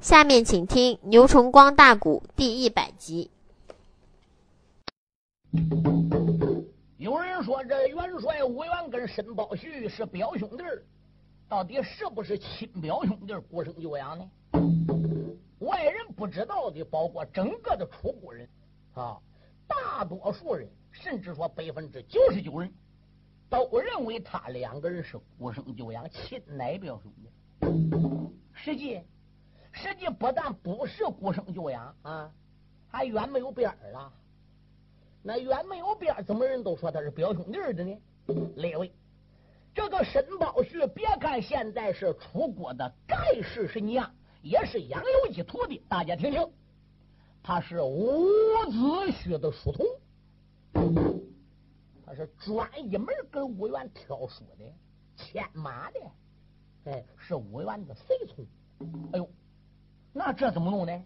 下面请听《牛崇光大鼓》第一百集。有人说这元帅吴元跟申宝旭是表兄弟到底是不是亲表兄弟？孤生就养呢？外人不知道的，包括整个的楚国人啊，大多数人，甚至说百分之九十九人，都认为他两个人是孤生就养、亲奶表兄弟。实际。实际不但不是孤生就养啊，还远没有边儿了。那远没有边儿，怎么人都说他是表兄弟的呢？列位，这个沈宝旭，别看现在是楚国的盖世神将，也是杨由基徒弟。大家听听，他是伍子胥的书童，他是专一门跟伍元挑书的、牵马的，哎，是伍元的随从。哎呦！那这怎么弄呢？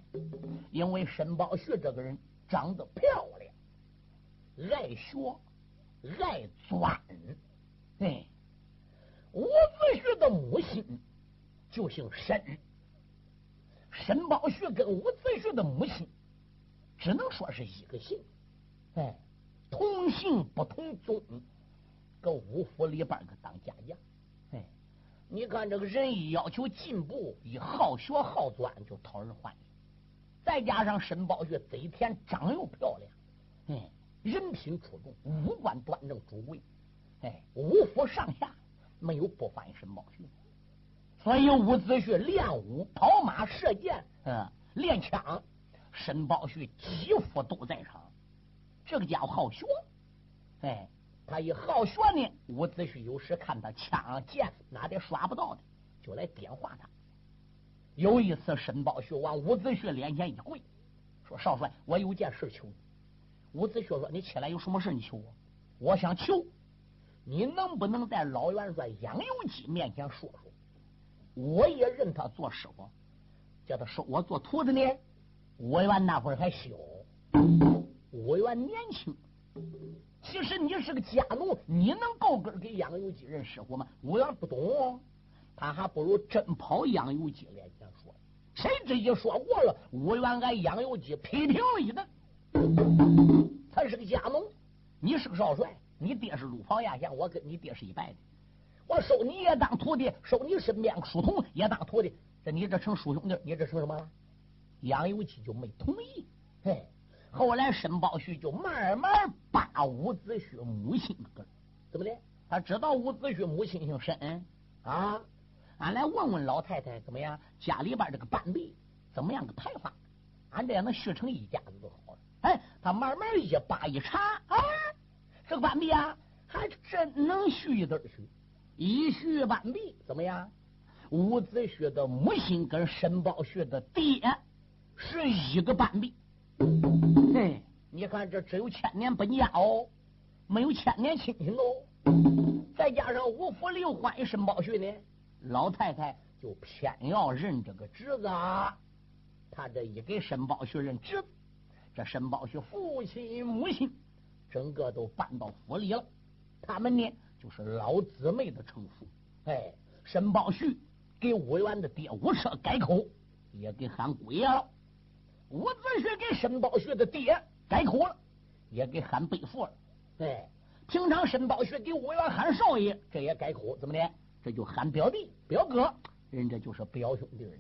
因为沈宝旭这个人长得漂亮，爱学，爱钻。哎，伍子胥的母亲就姓沈，沈宝旭跟伍子胥的母亲只能说是一个姓。哎，同姓不同宗，搁五府里边个当家将。你看，这个人一要求进步，一好学好钻，就讨人欢迎。再加上申宝旭嘴甜，长又漂亮，嗯，人品出众，五官端正，主贵，哎，五府上下没有不欢迎申宝旭。所以伍子胥练武、跑马、射箭，嗯，练枪，申宝旭几乎都在场。这个家伙好学，哎。他一好学呢，伍子胥有时看他枪剑哪点耍不到的，就来点化他。有一次，申宝旭往伍子胥脸前一跪，说：“少帅，我有件事求你。”伍子胥说：“你起来有什么事？你求我。我想求你能不能在老元帅杨由基面前说说，我也认他做师傅，叫他收我做徒弟呢。伍元那会儿还小，伍元年轻。”其实你是个家奴，你能够格给杨由基认师傅吗？伍元不懂，他还不如真跑杨由基脸前说。谁知一说过了，伍元挨杨由基批评了一顿。他是个家奴，你是个少帅，你爹是鲁袍亚相，我跟你爹是一拜的。我收你也当徒弟，收你身边书童也当徒弟，这你这成叔兄弟，你这成什么了？杨由基就没同意。嘿。后来，申宝旭就慢慢扒伍子胥母亲个怎么的？他知道伍子胥母亲姓申啊，俺来问问老太太怎么样？家里边这个半壁怎么样个排法？俺这样能续成一家子就好了。哎，他慢慢一扒一查，啊，这个半壁啊，还真能续一对续。一续半壁怎么样？伍子胥的母亲跟申宝旭的爹是一个半壁。嘿，你看这只有千年本家哦，没有千年亲情哦。再加上五福六欢迎申宝旭呢，老太太就偏要认这个侄子。啊。他这一给申宝旭认侄子，这申宝旭父亲母亲整个都搬到府里了。他们呢就是老姊妹的称呼。哎，申宝旭给武元的爹武车改口，也给喊姑爷了。伍子胥给申宝旭的爹改口了，也给喊背父了。哎，平常申宝旭给伍元喊少爷，这也改口，怎么的？这就喊表弟、表哥，人这就是表兄弟了。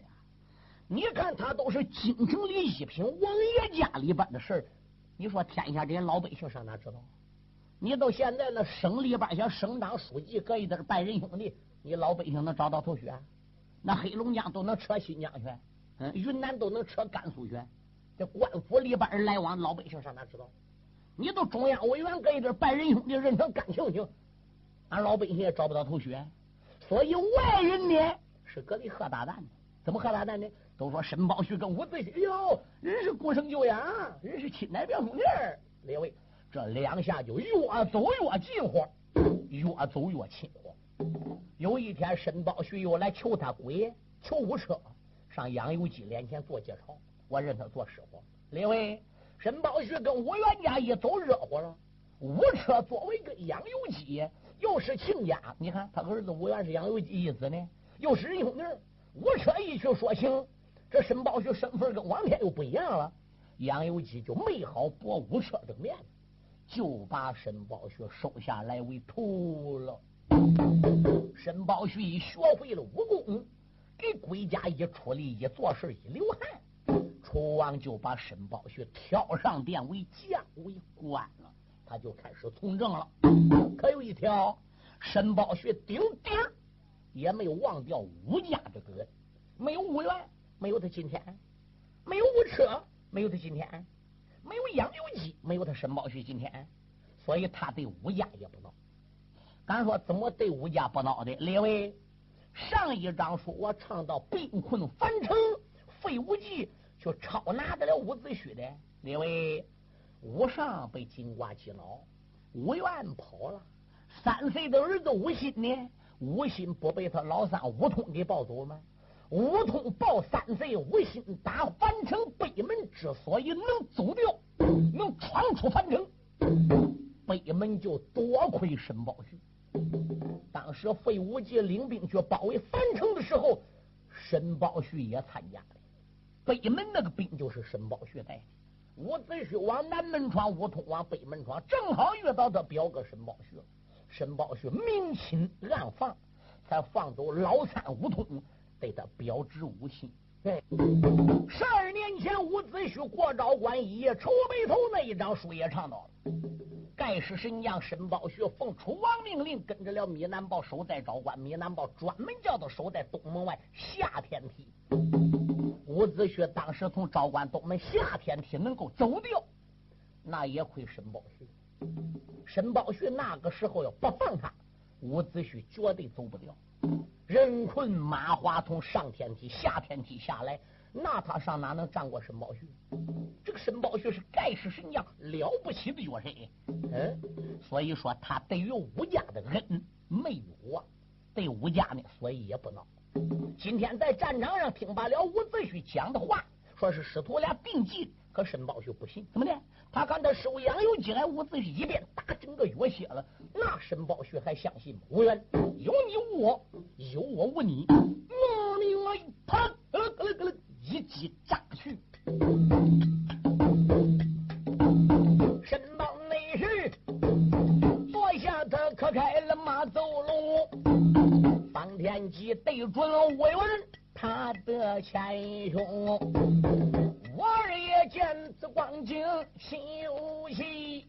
你看他都是京城里一品王爷家里边的事儿，你说天下这些老百姓上哪知道？你到现在那省里边像省长、书记搁一堆拜仁兄弟，你老百姓能找到头绪？那黑龙江都能扯新疆去，嗯，云南都能扯甘肃去。这官府里边人来往，老百姓上哪知道？你都中央委员搁一点拜仁兄弟认成干亲戚，俺老百姓也找不到头绪。所以外人呢是搁里喝大蛋的。怎么喝大蛋呢？都说沈宝旭跟吴子胥，哎呦，人是孤生舅养，人是亲奶表兄弟。列位，这两下就越走越近乎，越走越亲乎。有一天，沈宝旭又来求他姑爷，求五车，上杨由基脸前做介绍。我认他做师傅。另外，申宝旭跟武元家一走热乎了。武车作为一个杨由基又是亲家，你看他儿子武元是杨由基一子呢，又是仁兄弟。武车一去说情，这申宝旭身份跟往天又不一样了。杨有基就没好博武车正面，就把申宝旭收下来为徒了。申宝旭一学会了武功，给国家一出力，一做事一流汗，楚王就把申宝旭挑上殿为将为官了，他就开始从政了。可有一条，申宝旭顶顶也没有忘掉吴家这个人，没有吴元，没有他今天；没有吴车，没有他今天；没有杨有基，没有他申宝旭今天。所以他对吴家也不孬。敢说怎么对吴家不孬的？列位，上一章说我唱到兵困樊城，费无忌就超拿得了伍子胥的。列位，武上被金瓜击倒，伍元跑了，三岁的儿子武新呢？武新不被他老三伍通给抱走吗？伍通抱三岁，武新打樊城北门，之所以能走掉，能闯出樊城，北门就多亏申宝旭。当时费无忌领兵去包围樊城的时候，申宝旭也参加了。北门那个兵就是申宝旭带的。伍子胥往南门闯，武通往北门闯，正好遇到他表哥申宝旭。申宝旭明亲暗放，才放走老三武通，对他表侄武信。对，十二年前伍子胥过昭关一夜愁眉头那一张书也唱到了。盖世神将申宝旭奉楚王命令，跟着了米南豹守在昭关。米南豹专门叫他守在东门外下天梯。子胥当时从昭关东门下天梯能够走掉，那也亏申宝旭。申宝旭那个时候要不放他，伍子胥绝对走不掉。人困马滑，从上天梯下天梯下来。那他上哪能战过申宝旭？这个申宝旭是盖世神将，了不起的角色。嗯，所以说他对于武家的恩没有啊，对武家呢，所以也不孬。今天在战场上听罢了伍子胥讲的话，说是师徒俩并进，可申宝旭不信，怎么的？他看他手痒又进来，伍子胥一边打整个月血了，那申宝旭还相信吗？无缘，有你无我，有我无你。方天戟对准魏文他的前胸。我儿也见此光景心有喜，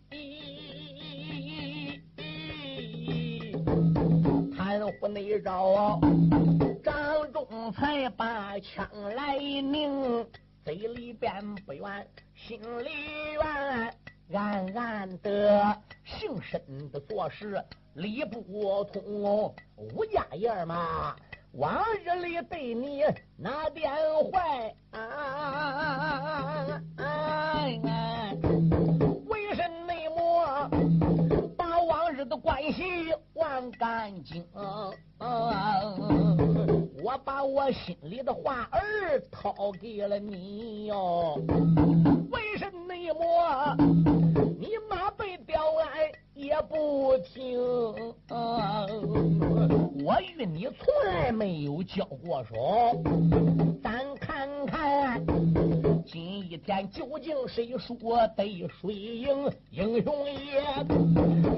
贪乎内招。张仲才把枪来拧，嘴里边不愿，心里怨，暗暗的姓申的做事理不通。吴家爷嘛，往日里对你那点坏，为什么把往日的关系忘干净？我把我心里的话儿掏给了你哟，为什么你马背吊鞍也不听？我与你从来没有交过手，咱看看今一天究竟谁输得谁赢？英雄也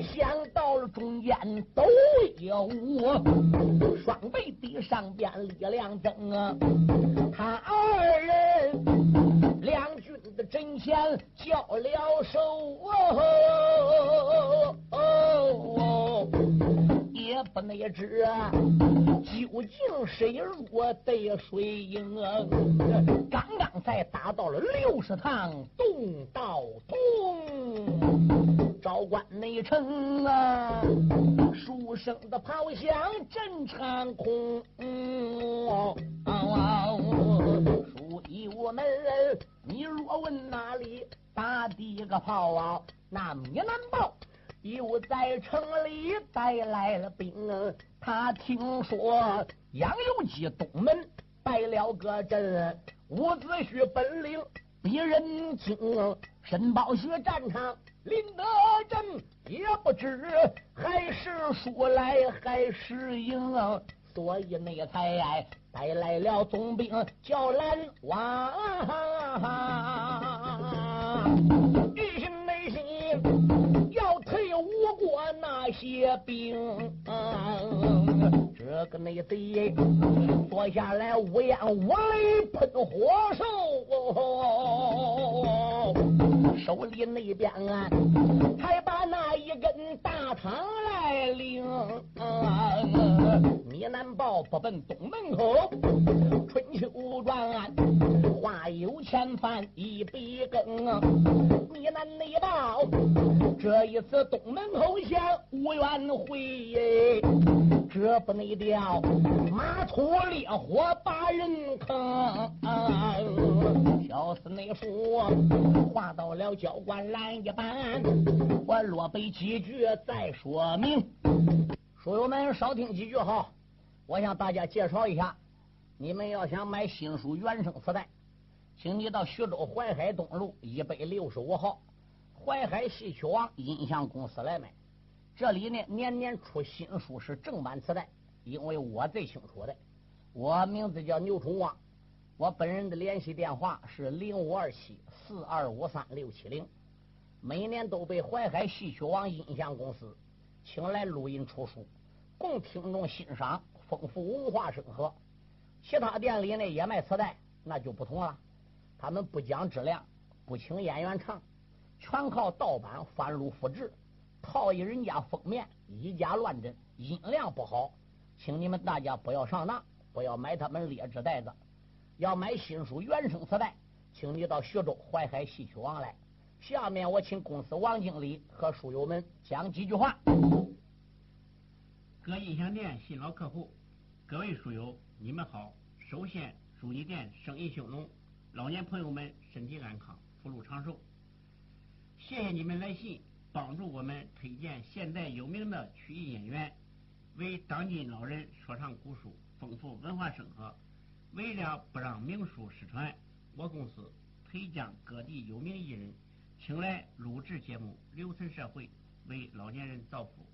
想到了中间都有双倍的上边力量增啊！他二人两军的阵前交了手哦哦哦哦哦，也不能知究竟谁弱得谁赢啊！刚刚才打到了六十趟动刀通，昭关内城啊，书生的炮响震长空。书一我们，你若问哪里打第一个炮啊？那米南豹又在城里带来了兵，他听说杨由基东门败了个阵，伍子胥本领比人精，申宝学战场临得阵，也不知还是输来还是赢。所以那才带来了总兵叫蓝王，一心内心要退吴国那些兵。这个内贼坐下来五烟五雷喷火手，手里那边啊，还把那一根大汤来领。你难报不奔东门口，春秋传话有千番一百更。你难内报这一次东门口前无怨回，这不内。掉马出烈火把人坑，小厮内说话到了教官拦一半，我落背几句再说明。书友们少听几句哈，我向大家介绍一下，你们要想买新书原声磁带，请你到徐州淮海东路一百六十五号淮海戏曲王音像公司来买。这里呢年年出新书，是正版磁带。因为我最清楚的，我名字叫牛崇旺，我本人的联系电话是零五二七四二五三六七零，每年都被淮海戏曲王音像公司请来录音出书，供听众欣赏，丰富文化生活。其他店里呢也卖磁带，那就不同了，他们不讲质量，不请演员唱，全靠盗版翻录复制，套一人家封面，以假乱真，音量不好。请你们大家不要上当，不要买他们劣质袋子。要买新书原声磁带，请你到徐州淮海戏曲王来。下面我请公司王经理和书友们讲几句话。各音响店新老客户，各位书友，你们好。首先祝你店生意兴隆，老年朋友们身体安康，福禄长寿。谢谢你们来信，帮助我们推荐现代有名的曲艺演员。为当今老人说唱古书，丰富文化生活。为了不让名书失传，我公司推将各地有名艺人请来录制节目，留存社会，为老年人造福，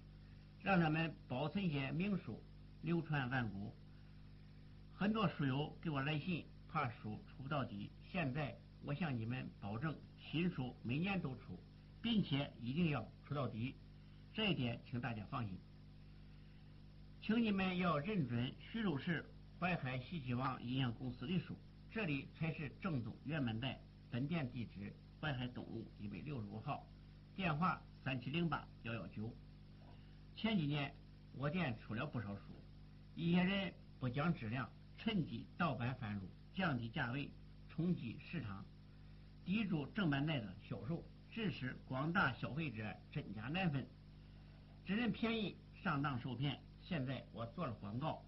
让他们保存些名书，流传万古。很多书友给我来信，怕书出不到底。现在我向你们保证，新书每年都出，并且一定要出到底。这一点，请大家放心。请你们要认准徐州市淮海戏曲王营养公司的书，这里才是正宗原版带。本店地址：淮海东路一百六十五号，电话三七零八幺幺九。前几年我店出了不少书，一些人不讲质量，趁机盗版贩入，降低价位，冲击市场，抵住正版带的销售，致使广大消费者真假难分，只认便宜，上当受骗。现在我做了广告，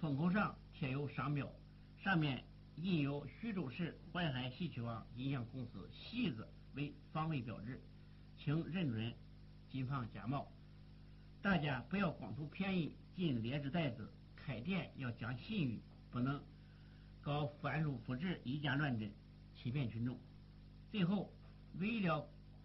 封口上贴有商标，上面印有徐州市淮海戏曲王音像公司“戏”字为防伪标志，请认准，谨防假冒。大家不要光图便宜进劣质袋子，开店要讲信誉，不能搞翻入复制、以假乱真，欺骗群众。最后，为了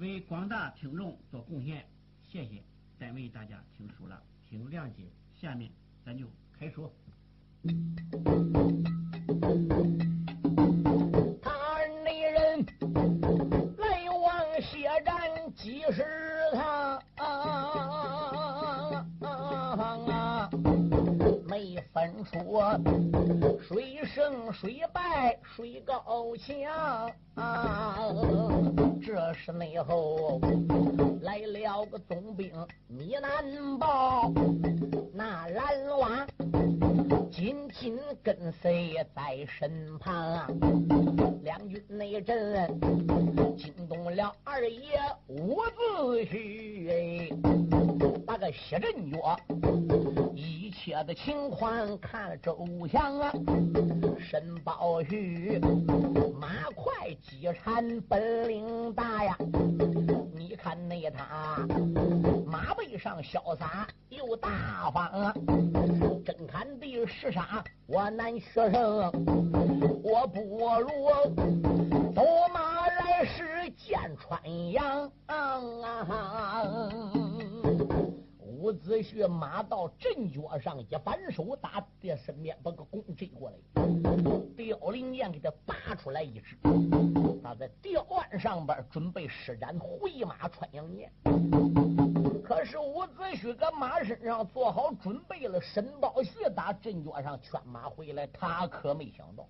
为广大听众做贡献。谢谢，再为大家听书了。请谅解，下面咱就开说。说谁胜谁败谁高强。这是内后。来了个总兵米南豹，那蓝娃紧紧跟随在身旁。两军内阵惊动了二爷伍子胥，个谢振觉一切的情况看周详啊，申宝玉马快机产本领大呀，你看那他马背上潇洒又大方啊，真看的是啥？我男学生，我不如走马来时见穿杨啊。伍子胥马到阵脚上，一反手打爹身边，把个弓追过来。刁灵箭给他拔出来一支，他在吊腕上边准备施展回马穿杨箭。可是伍子胥搁马身上做好准备了，申宝旭打阵脚上圈马回来，他可没想到，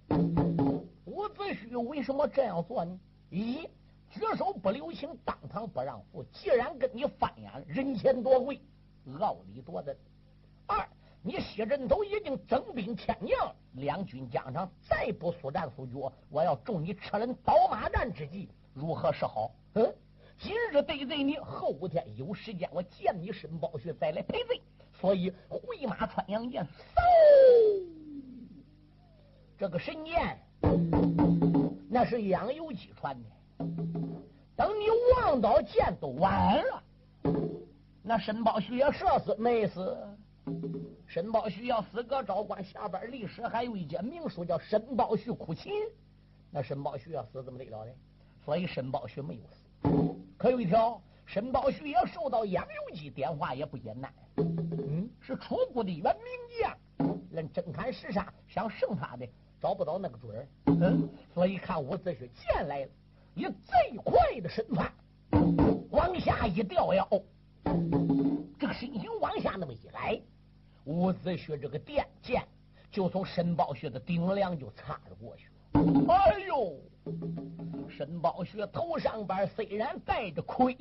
伍子胥为什么这样做呢？一举手不留情，当堂不让步。既然跟你翻眼，人前夺贵。傲里夺人。二，你西镇头已经征兵天降，两军疆场，再不速战速决，我要中你车轮倒马战之计，如何是好？嗯，今日得罪你，后天有时间我见你申宝旭再来赔罪。所以回马穿杨剑，嗖，这个神剑那是杨由基传的。等你望到剑都晚了。那申宝胥也射死没死？申宝胥要死，搁昭关下边历史还有一节名书叫申宝胥哭秦。那申宝胥要死怎么得了呢？所以申宝胥没有死。可有一条，申宝胥也受到杨由基电话，也不简单。嗯，是楚国的元名将，论真砍实杀，想胜他的找不到那个准儿。嗯，所以看伍子胥剑来了，以最快的身法往下一吊腰。这个身形往下那么一来，伍子胥这个电剑就从申宝胥的顶梁就插了过去。哎呦！申宝胥头上边虽然戴着盔，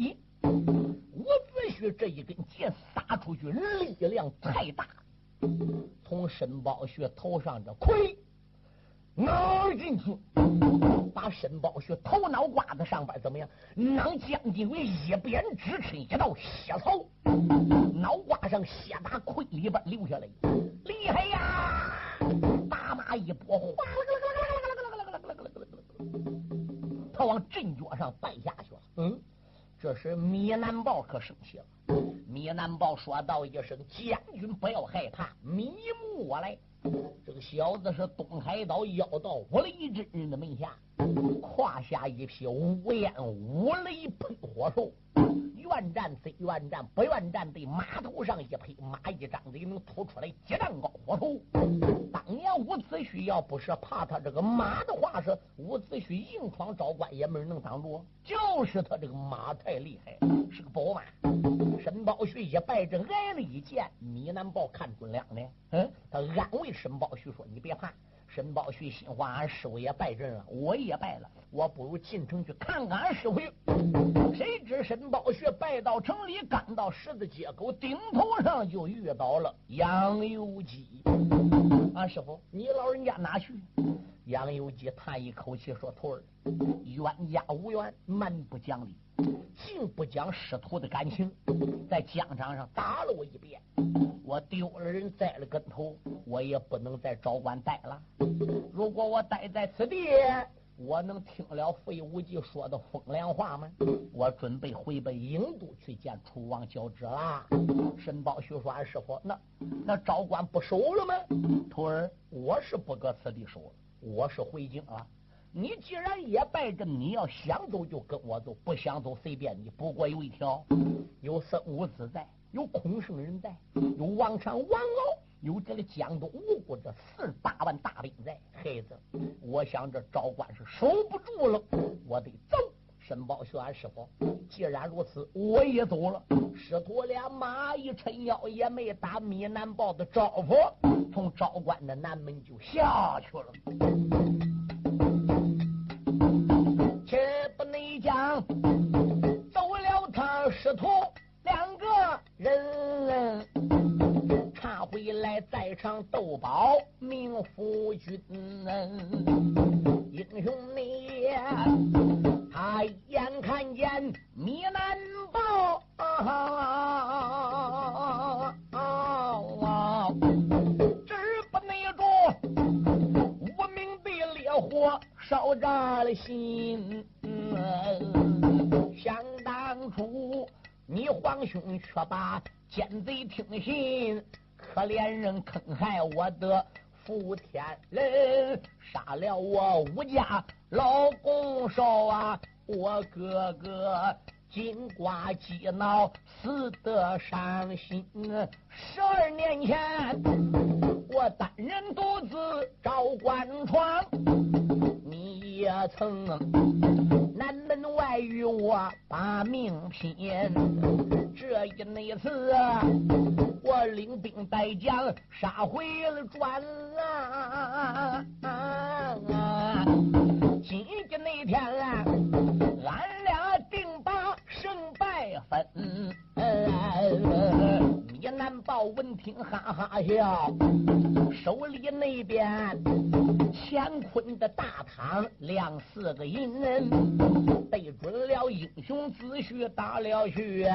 伍子胥这一根剑撒出去力量太大，从申宝胥头上这盔。挠进去，把申宝学头脑瓜子上边怎么样？囊将近为一边支持一道血槽，脑瓜上血打盔里边流下来，厉害呀！大马一拨，哗啦啦啦啦啦啦啦啦他往阵脚上败下去了。嗯，这时米南豹可生气了。米南豹说道一声：“将军不要害怕，米木我来。”这个小子是东海岛妖道五雷真人的门下，胯下一匹五眼五雷喷火兽。愿战非愿战，不愿战对马头上一匹马一张嘴能吐出来几丈高火头。当年伍子胥要不是怕他这个马的话，是伍子胥硬闯昭关也没人能挡住。就是他这个马太厉害，是个宝马。申宝旭一败阵挨了一剑，米南豹看准了呢。嗯，他安慰申宝旭说：“你别怕。”申宝胥心话：“俺师傅也败阵了，我也败了，我不如进城去看看俺师傅。”谁知申宝胥败到城里，赶到十字街口，顶头上就遇到了杨由基。俺师傅，你老人家哪去？杨由基叹一口气说：“徒儿，冤家无冤，蛮不讲理，竟不讲师徒的感情，在疆场上打了我一遍。”我丢了人，栽了跟头，我也不能在昭关待了。如果我待在此地，我能听了费无忌说的风凉话吗？我准备回奔郢都去见楚王交旨啦。申包胥说：“师傅，那那昭关不守了吗？”徒儿，我是不搁此地守了，我是回京了。你既然也败阵，你要想走就跟我走，不想走随便你。不过有一条，有孙武子在。有孔圣人在，有王禅、王敖，有这个江东吴国这四十八万大兵在。孩子，我想这昭关是守不住了，我得走。申宝胥，俺师傅，既然如此，我也走了。师徒俩马一抻腰，也没打米南豹的招呼，从昭关的南门就下去了。走了，他师徒两个人。他回来再唱斗宝，命夫君。英雄你，他眼看见，你难保。啊，啊不灭住，我明白，烈火烧炸了心。嗯。你皇兄却把奸贼听信，可怜人坑害我的福天人，杀了我武家老公少啊，我哥哥。金瓜鸡脑死得伤心。十二年前，我单人独自照关窗，你也曾南门外与我把命拼。这一那次，我领兵带将杀回了转啊！今天那天，俺。分，米南豹闻听哈哈笑，手里那边乾坤的大堂亮四个银，对准了英雄子婿打了去，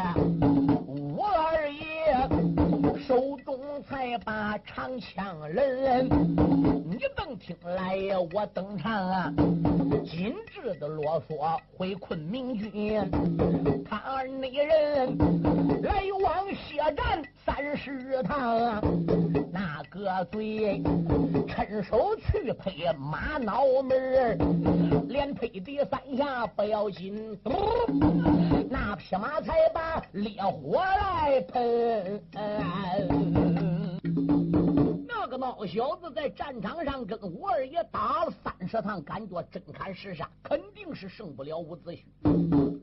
我二爷手中才把长枪人，你等听来我登场啊，今日的啰嗦回昆明军，他儿那人来往血战三十趟，那个嘴趁手去配马脑门连配的三下不要紧，那匹马才把烈火来喷。那个孬小子在战场上跟吴二爷打了三十趟，感觉真砍实杀，肯定是胜不了伍子胥。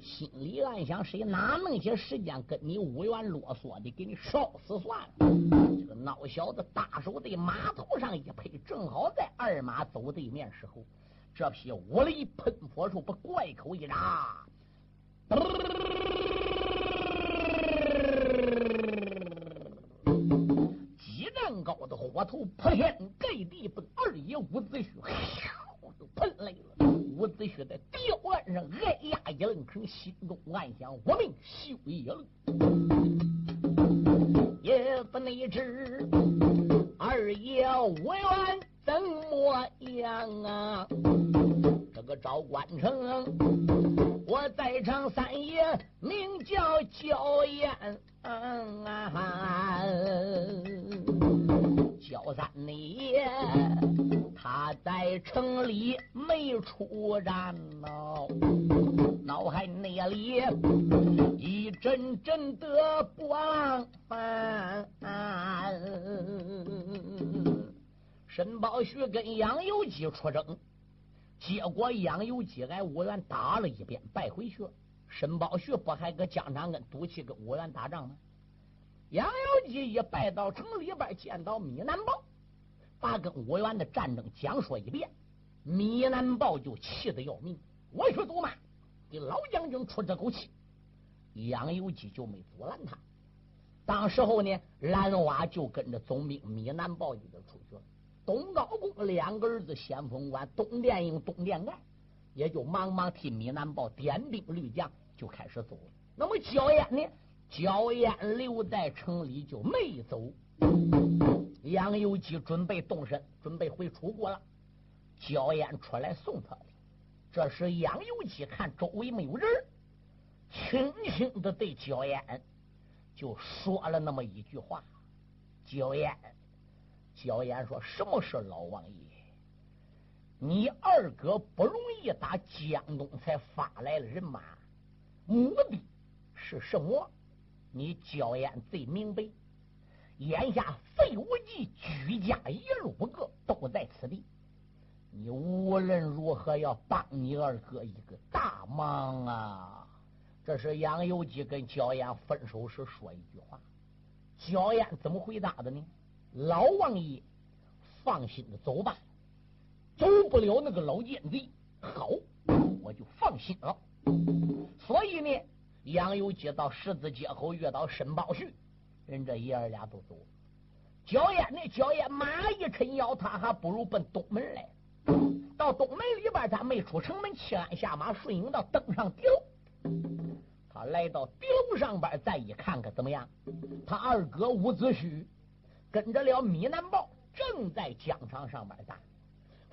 心里暗想：谁哪弄些时间跟你五元啰嗦的，给你烧死算了。这个孬小子大手在马头上一拍，正好在二马走对面时候，这匹五雷喷火术把怪口一扎。高的火头破天盖地，奔二爷伍子胥，就喷来了。伍子胥在吊案上哎呀一愣神，心中暗想：我命休矣了。也不内知二爷无缘怎么样啊？这个赵关城，我在场三爷名叫焦彦。焦三爷，他在城里没出战呢，脑海内里一阵阵的不安。沈宝旭跟杨由基出征，结果杨由基挨五元打了一遍，败回去了。沈宝旭不还搁疆场跟赌气跟五元打仗吗？杨由基一拜到城里边，见到米南豹，把跟五元的战争讲说一遍，米南豹就气得要命。我去走嘛，给老将军出这口气。杨由基就没阻拦他。当时候呢，蓝娃就跟着总兵米南豹一个出去了。东高公两个儿子先锋官东殿英、东殿盖，也就忙忙替米南豹点兵率将，就开始走了。那么焦烟呢？焦烟留在城里就没走。杨由基准备动身，准备回楚国了。焦烟出来送他的。这时杨由基看周围没有人，轻轻的对焦烟就说了那么一句话：“焦烟。”焦烟说：“什么是老王爷？你二哥不容易打江东才发来了人马，目的是什么？你焦烟最明白。眼下费无忌居家一路不个都在此地，你无论如何要帮你二哥一个大忙啊！这是杨由基跟焦艳分手时说一句话。焦艳怎么回答的呢？”老王爷，放心的走吧，走不了那个老奸贼，好，我就放心了。所以呢，杨由基到十字街口遇到申宝旭，人这爷儿俩都走了。焦烟那，焦烟马一抻腰，他还不如奔东门来。到东门里边，他没出城门，弃鞍下马，顺应到登上顶楼。他来到顶楼上边，再一看，看怎么样？他二哥伍子胥。跟着了米南豹正在疆场上面打，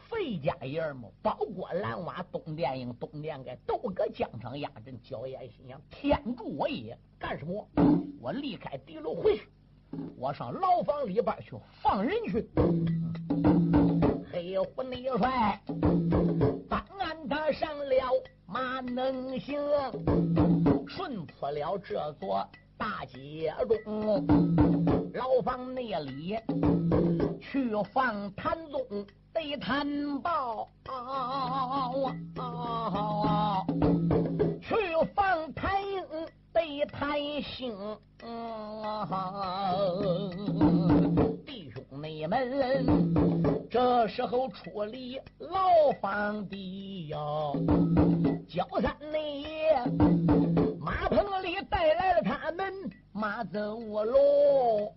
费家爷们包裹蓝瓦，东殿营东殿盖，都搁疆场压阵。焦岩心想：天助我也！干什么？我离开敌楼回去，我上牢房里边去放人去。黑虎内帅，办案他上了马能行，顺破了这座大街中，牢房内里去放谭宗得探报，去放谭英得探信。弟兄妹们，这时候出离牢房的哟，焦三内马棚里带来了他们马走喽，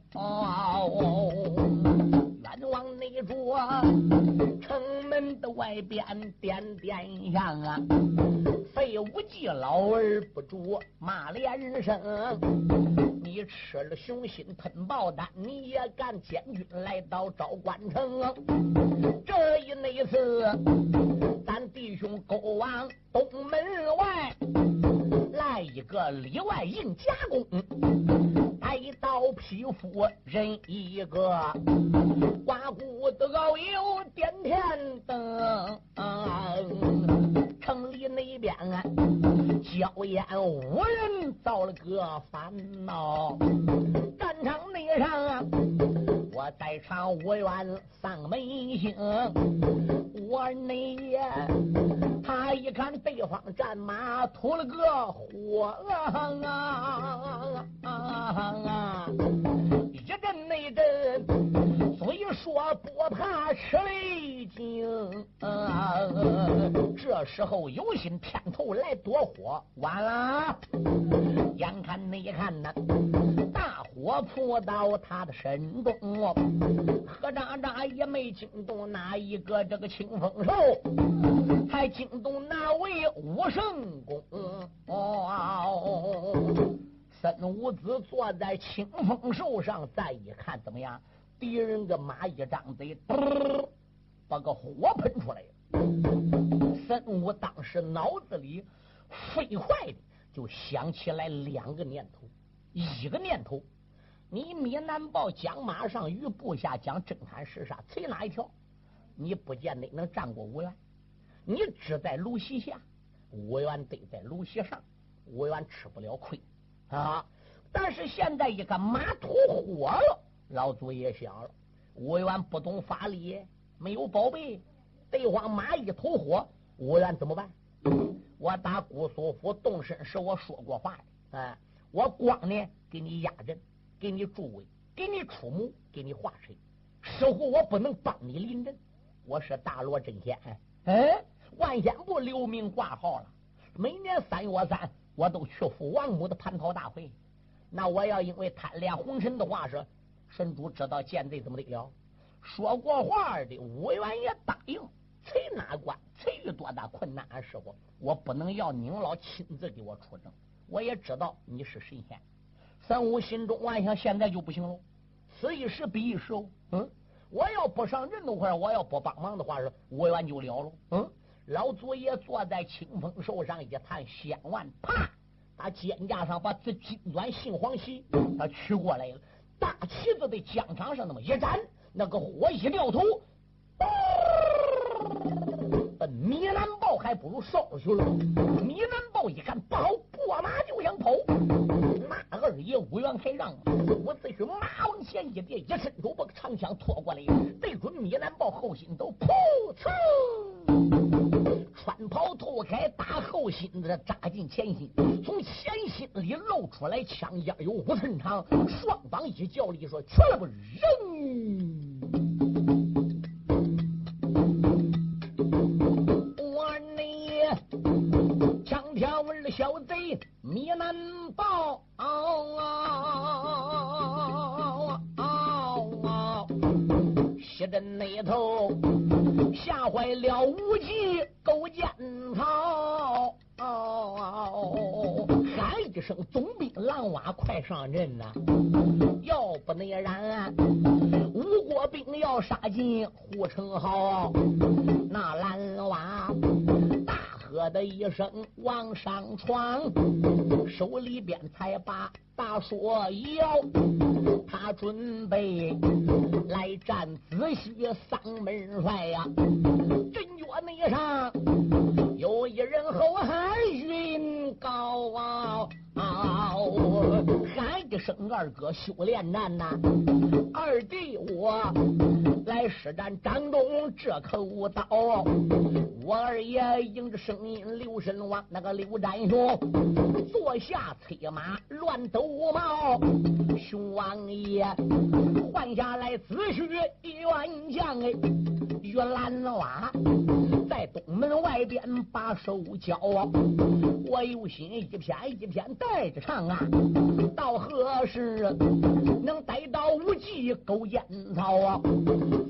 内着城门的外边点点上啊，废物计老儿不住骂连声。你吃了雄心吞豹胆，你也敢监军来到昭关城？这一那次，咱弟兄勾往东门外，来一个里外应夹攻，一刀匹夫人一个，刮骨的遨游点天灯，城里那边啊。硝烟无人造了个烦恼，战场内上啊我在场无缘丧门星，我内他一看对方战马吐了个火啊，一阵内阵，虽说不怕吃雷惊。这时候有心偏头来躲火，完了！眼看内看呐，大我扑到他的身中，何渣渣也没惊动哪一个这个清风兽，还惊动哪位武圣公？哦，孙武子坐在清风兽上，再一看怎么样？敌人个马一张嘴，把个火喷出来了。孙武当时脑子里飞快的就想起来两个念头，一个念头，你米南报，讲马上与部下讲征谈厮杀，谁哪一条？你不见得能战过五元，你只在鲁西下，五元得在鲁西上，五元吃不了亏啊！但是现在一个马吐火了，老祖爷想了，五元不懂法理，没有宝贝，对方马一吐火。五元怎么办？我打姑苏府动身时我说过话的，啊，我光呢给你压阵，给你助威，给你出谋，给你划水。师傅我不能帮你临阵。我是大罗真仙，哎，万仙部留名挂号了。每年三月三，我都去赴王母的蟠桃大会。那我要因为贪恋红尘的话是，神主知道见罪怎么得了？说过话的五元也答应。谁哪管？谁遇多大困难的时候，我不能要您老亲自给我出征。我也知道你是神仙。三五心中暗想：现在就不行了，此一时彼一时哦。嗯，我要不上阵的话，我要不帮忙的话，是无缘就了了。嗯，老祖爷坐在清风手上一探仙丸，啪，他肩架上把这金钻杏黄旗他取过来了，大旗子在疆场上那么一展，那个火一掉头。奔米南豹还不如烧去了。米南豹一看不好，拨马就想跑。二爷五元还让，我只许马往前一跌，一伸手把长枪拖过来，对准米南豹后心都，噗呲，穿袍脱开，打后心子扎进前心，从前心里露出来，枪尖有五寸长，双方一较力，说全不扔。小贼米南豹，西镇那头吓坏了无忌勾践曹，喊一声：“总兵蓝娃，快上阵呐！要不那然，吴国兵要杀进护城壕，那蓝娃喝的一声往上闯，手里边才把大锁摇，他准备来战子西丧门帅呀！阵脚内上有一人后喊云高啊！喊一声二哥修炼难呐，二弟我来施展掌中这口刀，我二爷迎着声音刘神王那个刘占雄坐下催马乱斗毛，熊王爷换下来子胥元将哎，玉兰娃在东门外边把手交，我有心一篇一篇带着唱啊。到何时能逮到无忌勾烟草啊？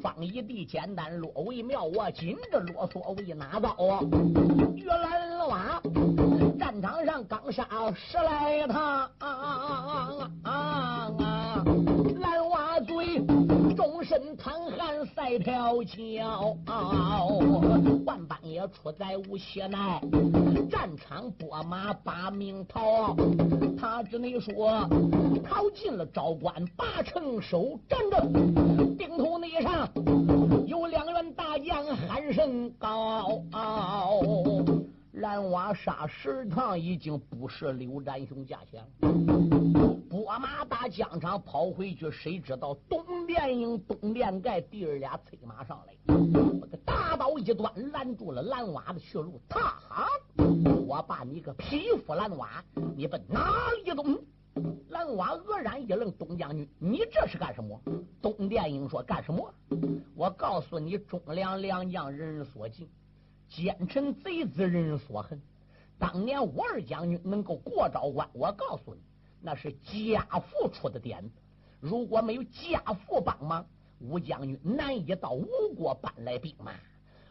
方一地简单落为妙啊，紧着啰嗦为哪遭啊？玉兰娃战场上刚杀十来趟，啊啊啊啊啊啊身淌汗赛条脚，万般也出在无邪奈，战场拨马把命逃，他只能说逃进了昭关八成守，站着。顶头内上有两员大将喊声高。蓝瓦杀十趟已经不是刘占雄家乡，拨马打疆场跑回去，谁知道东殿营、东殿盖弟儿俩催马上来，我个大刀一端拦住了蓝瓦的去路。他哈，我把你个匹夫蓝瓦，你奔哪里走？蓝瓦愕然一愣，东将军，你这是干什么？东殿英说干什么？我告诉你，忠良良将人人所敬。奸臣贼子，人人所恨。当年吴二将军能够过昭关，我告诉你，那是家父出的点子。如果没有家父帮忙，吴将军难以到吴国搬来兵马。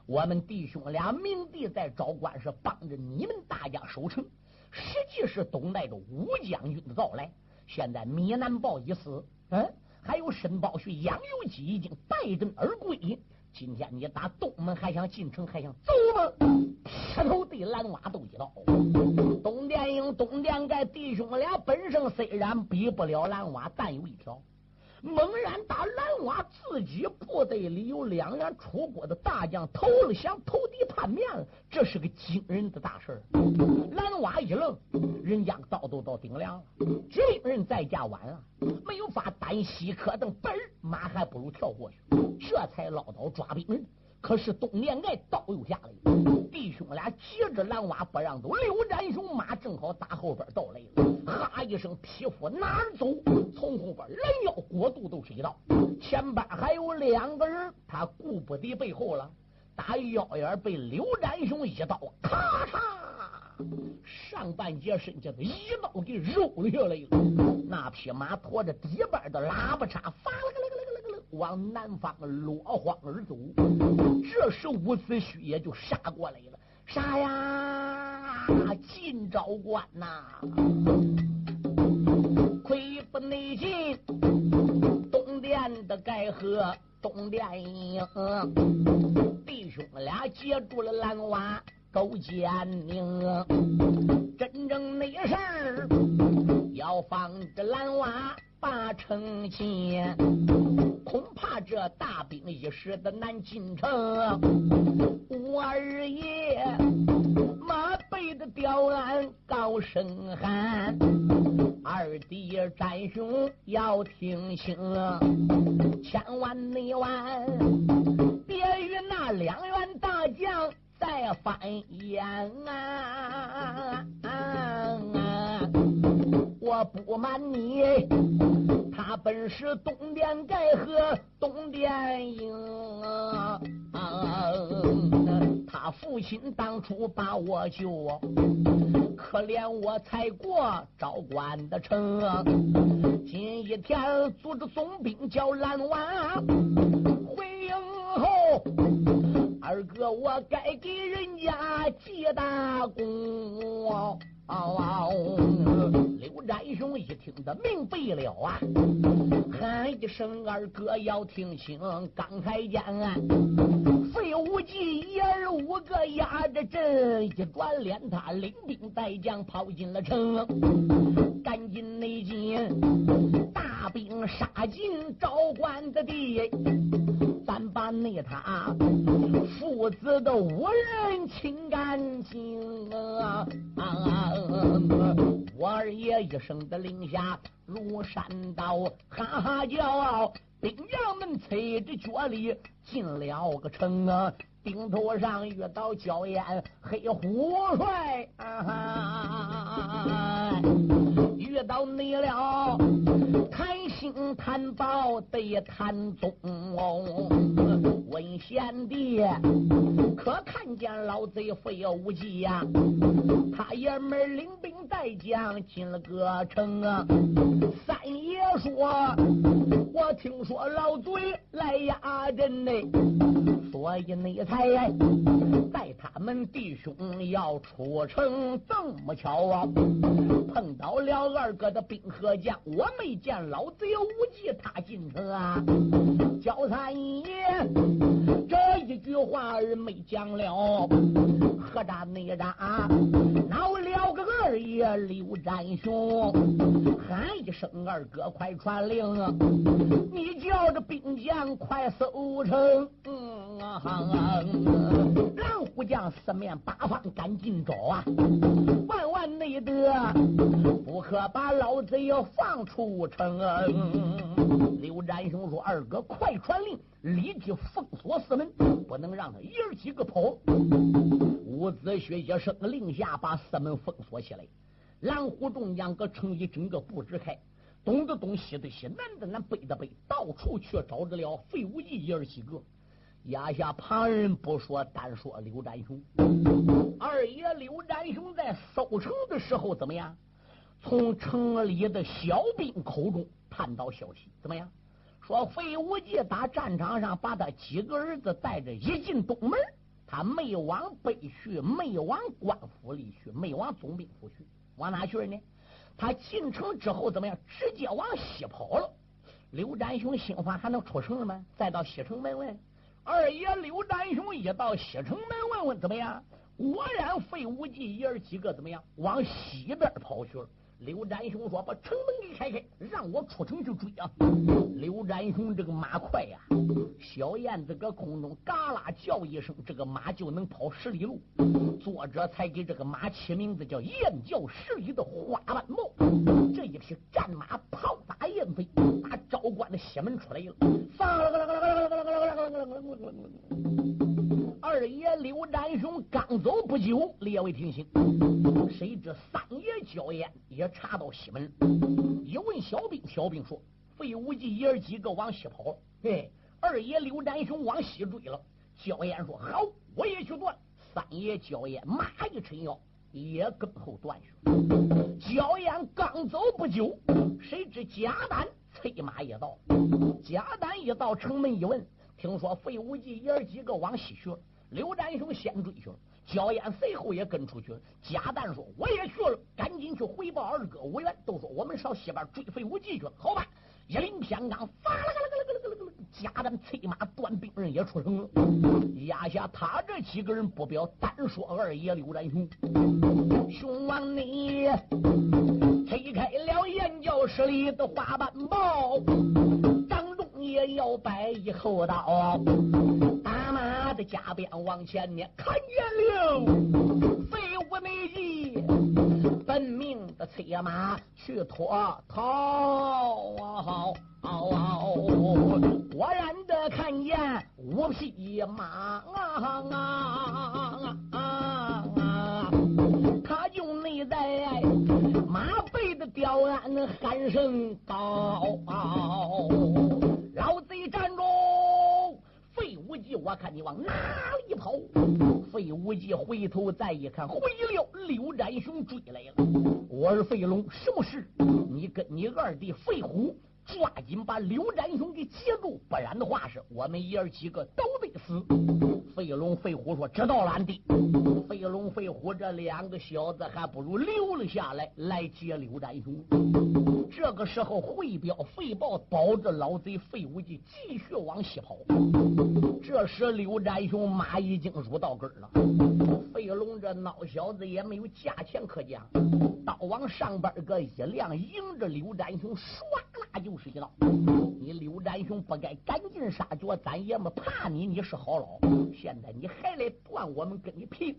我们弟兄俩明帝在昭关是帮着你们大家守城，实际是等待着吴将军的到来。现在米南豹已死，嗯，还有申包胥、杨由基已经败阵而归。今天你打东门还想进城还想走吗？劈头对蓝瓦斗一刀。东殿英、东殿盖弟兄俩本身虽然比不了蓝瓦，但有一条。猛然打蓝瓦自己部队里有两员出国的大将投了降，投敌叛变了，这是个惊人的大事蓝瓦一愣，人家刀都到顶梁了，决定人在家晚了，没有法单膝可蹬，本马还不如跳过去，这才捞刀抓兵人。可是东殿盖刀又下来，弟兄俩接着蓝瓦不让走，刘占雄马正好打后边到来了，哈一声，匹夫哪儿走？从后边拦腰过肚都是一刀，前边还有两个人，他顾不得背后了，打腰眼被刘占雄一刀，咔嚓，上半截身子一刀给揉下来了，那匹马拖着底板的喇叭叉，发了个。往南方落荒而走，这时伍子胥也就杀过来了。杀呀，进昭关呐！亏不内进，东殿的盖和，东殿营，弟兄俩接住了蓝娃勾践宁，真正那事儿要放着蓝娃。八成亲，恐怕这大兵一时的难进城。我二爷马背的吊鞍高声喊，二弟战雄要听清，千万内万别与那两员大将再翻眼啊！我不瞒你，他本是东殿盖河东殿营，他父亲当初把我救，可怜我才过昭关的城，今一天组织总兵叫蓝娃回营后，二哥我该给人家记大功。刘占雄一听他明白了啊，喊一声二哥要听清，刚才讲啊，费无忌一儿五个压着阵，一转脸他领兵带将跑进了城，赶紧内进，大兵杀进昭关的地。咱把那他父子的无人清干净啊！我二爷一声的令下如山倒，哈哈叫，兵将们催着脚力进了个城啊！顶头上遇到焦烟黑虎帅，遇到你了贪心贪宝得贪种问贤弟，可看见老贼费无忌呀？他爷们领兵带将进了个城啊！三爷说，我听说老贼来压阵呢，所以你才带他们弟兄要出城。这么巧啊，碰到了二哥的兵和将，我没见老贼。无忌他进城啊，焦三爷。这一句话儿没讲了，何大内战，闹了个二爷刘占雄，喊一声二哥快传令，你叫这兵将快搜城，蓝虎将四面八方赶紧找啊，万万内得不可把老贼要放出城。啊刘占雄说：“二哥，快传令，立即封锁四门，不能让他爷儿几个跑。”伍子胥一声令下，把四门封锁起来。蓝虎众将搁城里整个布置开，东的东，西的西，南的南，北的北，到处去找着了费无忌爷儿几个。压下旁人不说，单说刘占雄。二爷刘占雄在守城的时候怎么样？从城里的小兵口中。探到消息怎么样？说费无忌打战场上把他几个儿子带着一进东门，他没往北去，没往官府里去，没往总兵府去，往哪去呢？他进城之后怎么样？直接往西跑了。刘占雄心话还能出城了吗？再到西城门问二爷刘占雄，一到西城门问问怎么样？果然费无忌爷儿几个怎么样？往西边跑去了。刘占雄说：“把城门给开开，让我出城去追啊！”刘占雄这个马快呀，小燕子搁空中嘎啦叫一声，这个马就能跑十里路。作者才给这个马起名字叫“燕叫十里的花斑豹”。这一匹战马跑燕飞，打昭关的西门出来了。放了二爷刘占雄刚走不久，列位听清，谁知三爷焦燕也查到西门，一问小兵，小兵说费无忌爷几个往西跑，嘿，二爷刘占雄往西追了。焦燕说好，我也去断。三爷焦燕马一撑腰，也跟后断去。焦燕刚走不久，谁知贾丹催马也到，贾丹一到城门一问，听说费无忌爷几个往西去了。刘占雄先追去了，焦燕随后也跟出去了。贾丹说：“我也去了，赶紧去回报二哥吴元。”都说我们上西边追费无忌去了。好吧，一领天罡，发了个了个了个了个了。贾旦催马断兵刃也出城了。压下他这几个人不表，单说二爷刘占雄。雄王你推开了燕郊十里的花斑豹，张忠也要摆一口刀。马的加鞭往前撵，看见了废物内急，本命的催马去脱逃。好好啊五匹马，他就内在马背的吊鞍喊声高，老贼站住！费无忌，我看你往哪里跑？费无忌回头再一看，回了刘占雄追来了。我是费龙，什么事？你跟你二弟费虎抓紧把刘占雄给截住，不然的话是我们爷儿几个都得死。飞龙、飞虎说：“知道了，俺弟。”飞龙、飞虎这两个小子还不如留了下来，来接刘占雄。这个时候，会彪、费豹保着老贼费无忌继续往西跑。这时，刘占雄马已经入到根了。飞龙这孬小子也没有价钱可讲，刀往上边个一亮，迎着刘占雄唰就是一刀。你刘占雄不该赶尽杀绝，咱爷们怕你，你是好老。现在你还来断我们跟你拼？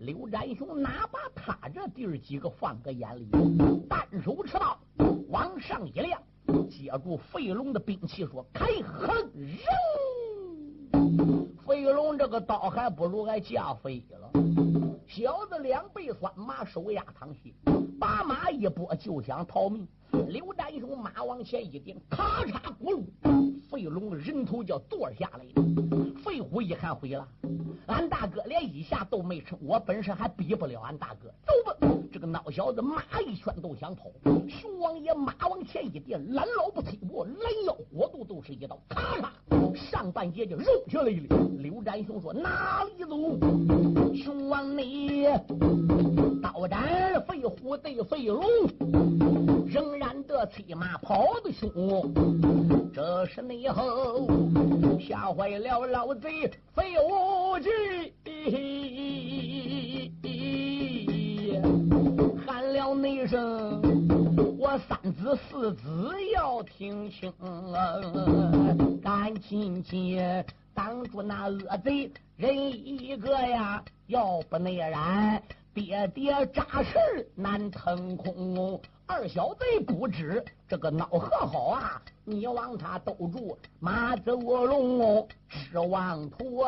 刘占雄哪把他这弟儿几个放在眼里，单手持刀往上一亮，接住费龙的兵器说：“开横扔！”费龙这个刀还不如俺架飞了。小子两背酸麻，手压淌血，把马一拨就想逃命。刘占雄马往前一顶，咔嚓咕噜，费龙人头就剁下来了。费虎一看毁了，俺大哥连一下都没成，我本事还比不了俺大哥。走吧，这个孬小子马一圈都想跑。熊王爷马往前一点，拦腰不推过，拦腰国度都是一刀，咔嚓，上半截就肉下来了。刘占雄说：“哪里走？”熊王你刀斩费虎对费龙，仍然的催马跑的凶。这是内后吓坏了老贼费无忌，喊了内声：“我三子四子要听清，赶紧接。”挡住那恶贼人一个呀！要不那然，爹爹扎实难腾空。二小贼不知这个脑和好啊！你往他兜住马走龙，指望图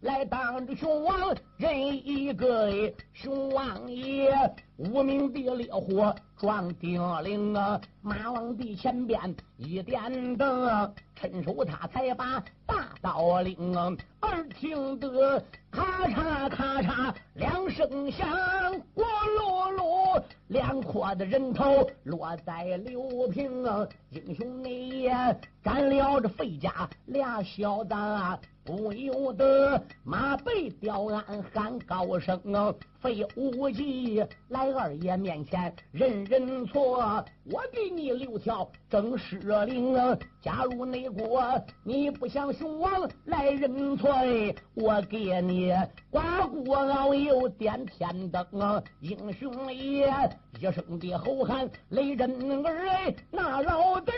来当着熊王人一个。熊王爷无名的烈火撞定铃啊！马王的前边一点灯，趁手他才把大刀领。耳听得咔嚓咔嚓两声响，咕噜噜，两阔的人头落在刘平啊！英雄你也干了这费家俩小子。不由得马背吊鞍喊高声啊！费无忌来二爷面前认认错，我给你留条。正式令啊！假如内国你不想雄王来认错，我给你刮骨熬油点天灯啊！英雄爷一声的吼喊雷震儿哎，那老弟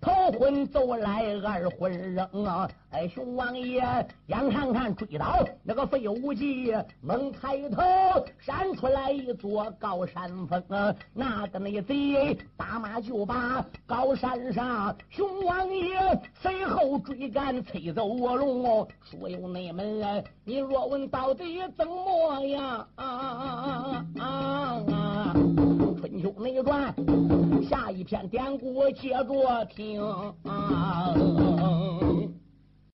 逃魂走来二魂扔啊！哎，熊王爷。眼看看追到那个费无忌，猛抬头闪出来一座高山峰啊，那个那贼打马就把高山上熊王爷随后追赶，催走卧龙哦。说有内门，你若问到底怎么样啊？春秋内传下一篇典故接着听。